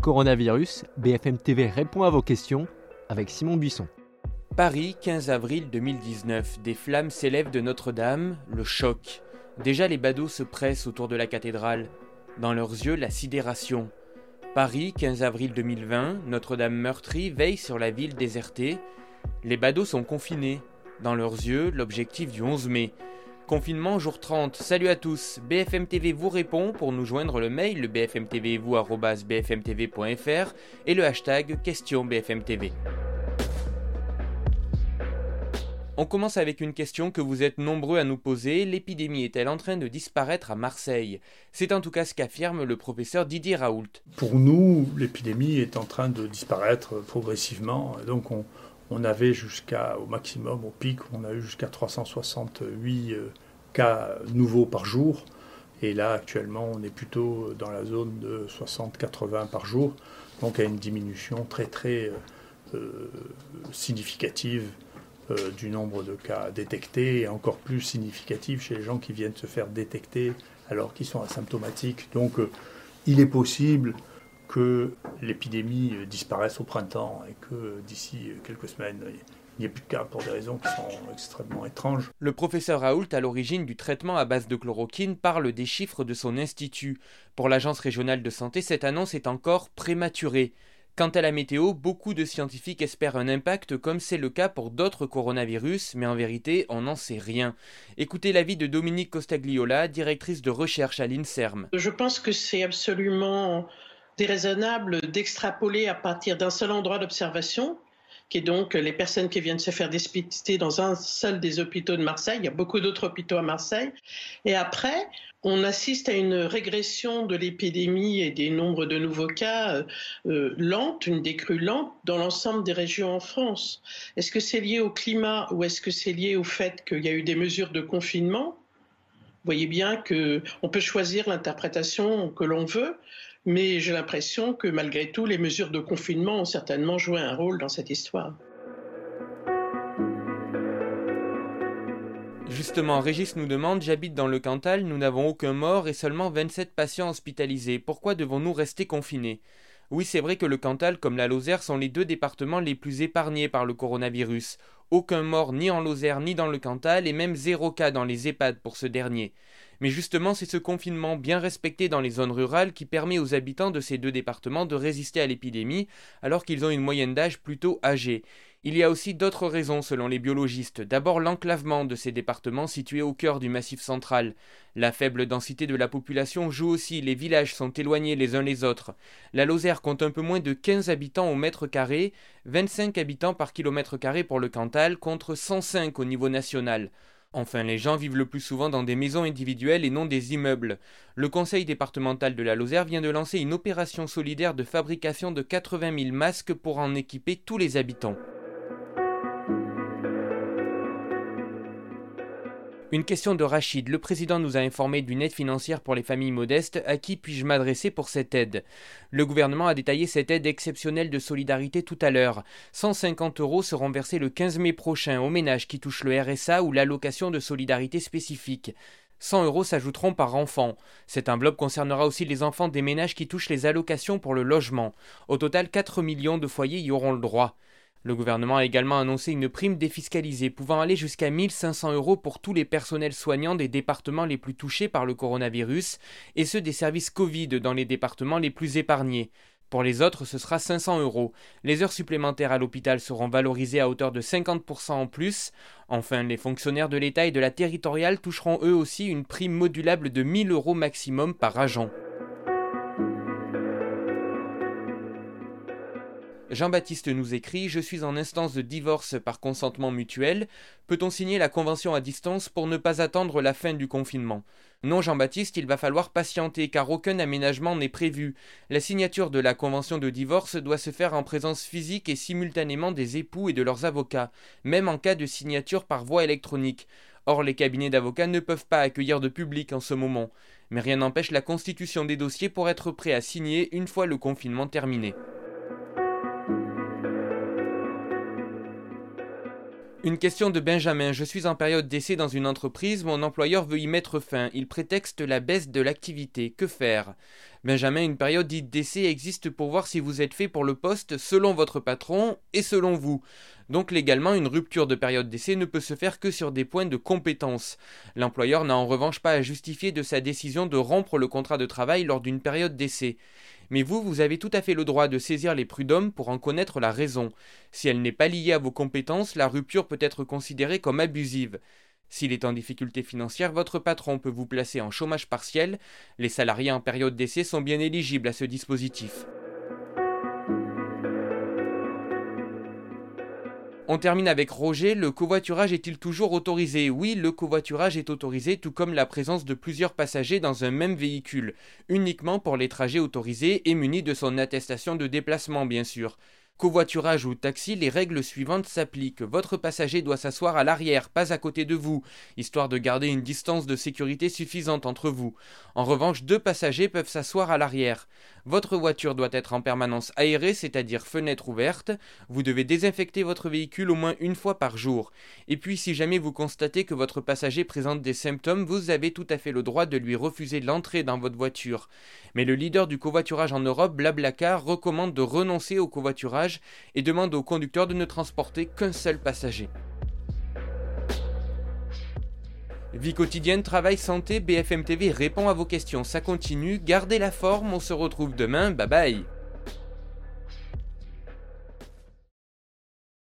Coronavirus, BFM TV répond à vos questions avec Simon Buisson. Paris, 15 avril 2019. Des flammes s'élèvent de Notre-Dame, le choc. Déjà les badauds se pressent autour de la cathédrale. Dans leurs yeux, la sidération. Paris, 15 avril 2020. Notre-Dame meurtrie veille sur la ville désertée. Les badauds sont confinés. Dans leurs yeux, l'objectif du 11 mai. Confinement jour 30. Salut à tous. BFM TV vous répond pour nous joindre le mail le bfmtv.vous@bfmtv.fr et le hashtag question BFMTV. On commence avec une question que vous êtes nombreux à nous poser. L'épidémie est-elle en train de disparaître à Marseille? C'est en tout cas ce qu'affirme le professeur Didier Raoult. Pour nous, l'épidémie est en train de disparaître progressivement. Donc on, on avait jusqu'à, au maximum, au pic, on a eu jusqu'à 368 euh, cas nouveaux par jour. Et là, actuellement, on est plutôt dans la zone de 60-80 par jour. Donc, à une diminution très, très euh, euh, significative du nombre de cas détectés et encore plus significative chez les gens qui viennent se faire détecter alors qu'ils sont asymptomatiques. Donc, il est possible que l'épidémie disparaisse au printemps et que d'ici quelques semaines, il n'y ait plus de cas pour des raisons qui sont extrêmement étranges. Le professeur Raoult, à l'origine du traitement à base de chloroquine, parle des chiffres de son institut. Pour l'Agence régionale de santé, cette annonce est encore prématurée. Quant à la météo, beaucoup de scientifiques espèrent un impact comme c'est le cas pour d'autres coronavirus, mais en vérité, on n'en sait rien. Écoutez l'avis de Dominique Costagliola, directrice de recherche à l'INSERM. Je pense que c'est absolument raisonnable d'extrapoler à partir d'un seul endroit d'observation, qui est donc les personnes qui viennent se faire dépister dans un seul des hôpitaux de Marseille. Il y a beaucoup d'autres hôpitaux à Marseille. Et après, on assiste à une régression de l'épidémie et des nombres de nouveaux cas euh, euh, une décrue lente dans l'ensemble des régions en France. Est-ce que c'est lié au climat ou est-ce que c'est lié au fait qu'il y a eu des mesures de confinement? Vous voyez bien qu'on peut choisir l'interprétation que l'on veut mais j'ai l'impression que malgré tout, les mesures de confinement ont certainement joué un rôle dans cette histoire. Justement, Régis nous demande J'habite dans le Cantal, nous n'avons aucun mort et seulement 27 patients hospitalisés. Pourquoi devons-nous rester confinés? Oui, c'est vrai que le Cantal, comme la Lozère, sont les deux départements les plus épargnés par le coronavirus. Aucun mort ni en Lozère ni dans le Cantal et même zéro cas dans les EHPAD pour ce dernier. Mais justement, c'est ce confinement bien respecté dans les zones rurales qui permet aux habitants de ces deux départements de résister à l'épidémie alors qu'ils ont une moyenne d'âge plutôt âgée. Il y a aussi d'autres raisons selon les biologistes. D'abord l'enclavement de ces départements situés au cœur du massif central. La faible densité de la population joue aussi, les villages sont éloignés les uns les autres. La Lozère compte un peu moins de 15 habitants au mètre carré, 25 habitants par kilomètre carré pour le Cantal contre 105 au niveau national. Enfin, les gens vivent le plus souvent dans des maisons individuelles et non des immeubles. Le conseil départemental de la Lozère vient de lancer une opération solidaire de fabrication de 80 000 masques pour en équiper tous les habitants. Une question de Rachid. Le président nous a informé d'une aide financière pour les familles modestes. À qui puis-je m'adresser pour cette aide? Le gouvernement a détaillé cette aide exceptionnelle de solidarité tout à l'heure. 150 euros seront versés le 15 mai prochain aux ménages qui touchent le RSA ou l'allocation de solidarité spécifique. 100 euros s'ajouteront par enfant. Cette enveloppe concernera aussi les enfants des ménages qui touchent les allocations pour le logement. Au total, 4 millions de foyers y auront le droit. Le gouvernement a également annoncé une prime défiscalisée pouvant aller jusqu'à 1500 euros pour tous les personnels soignants des départements les plus touchés par le coronavirus et ceux des services Covid dans les départements les plus épargnés. Pour les autres, ce sera 500 euros. Les heures supplémentaires à l'hôpital seront valorisées à hauteur de 50% en plus. Enfin, les fonctionnaires de l'État et de la territoriale toucheront eux aussi une prime modulable de 1000 euros maximum par agent. Jean-Baptiste nous écrit Je suis en instance de divorce par consentement mutuel. Peut-on signer la convention à distance pour ne pas attendre la fin du confinement? Non, Jean-Baptiste, il va falloir patienter car aucun aménagement n'est prévu. La signature de la convention de divorce doit se faire en présence physique et simultanément des époux et de leurs avocats, même en cas de signature par voie électronique. Or, les cabinets d'avocats ne peuvent pas accueillir de public en ce moment. Mais rien n'empêche la constitution des dossiers pour être prêt à signer une fois le confinement terminé. Une question de Benjamin. Je suis en période d'essai dans une entreprise, mon employeur veut y mettre fin. Il prétexte la baisse de l'activité. Que faire? Benjamin, une période dite d'essai existe pour voir si vous êtes fait pour le poste selon votre patron et selon vous. Donc légalement, une rupture de période d'essai ne peut se faire que sur des points de compétence. L'employeur n'a en revanche pas à justifier de sa décision de rompre le contrat de travail lors d'une période d'essai. Mais vous, vous avez tout à fait le droit de saisir les prud'hommes pour en connaître la raison. Si elle n'est pas liée à vos compétences, la rupture peut être considérée comme abusive. S'il est en difficulté financière, votre patron peut vous placer en chômage partiel. Les salariés en période d'essai sont bien éligibles à ce dispositif. On termine avec Roger. Le covoiturage est-il toujours autorisé? Oui, le covoiturage est autorisé, tout comme la présence de plusieurs passagers dans un même véhicule, uniquement pour les trajets autorisés et munis de son attestation de déplacement, bien sûr. Covoiturage ou taxi, les règles suivantes s'appliquent. Votre passager doit s'asseoir à l'arrière, pas à côté de vous, histoire de garder une distance de sécurité suffisante entre vous. En revanche, deux passagers peuvent s'asseoir à l'arrière. Votre voiture doit être en permanence aérée, c'est-à-dire fenêtre ouverte. Vous devez désinfecter votre véhicule au moins une fois par jour. Et puis, si jamais vous constatez que votre passager présente des symptômes, vous avez tout à fait le droit de lui refuser l'entrée dans votre voiture. Mais le leader du covoiturage en Europe, Blablacar, recommande de renoncer au covoiturage et demande au conducteur de ne transporter qu'un seul passager. Vie quotidienne, travail, santé, BFM TV répond à vos questions. Ça continue, gardez la forme, on se retrouve demain, bye bye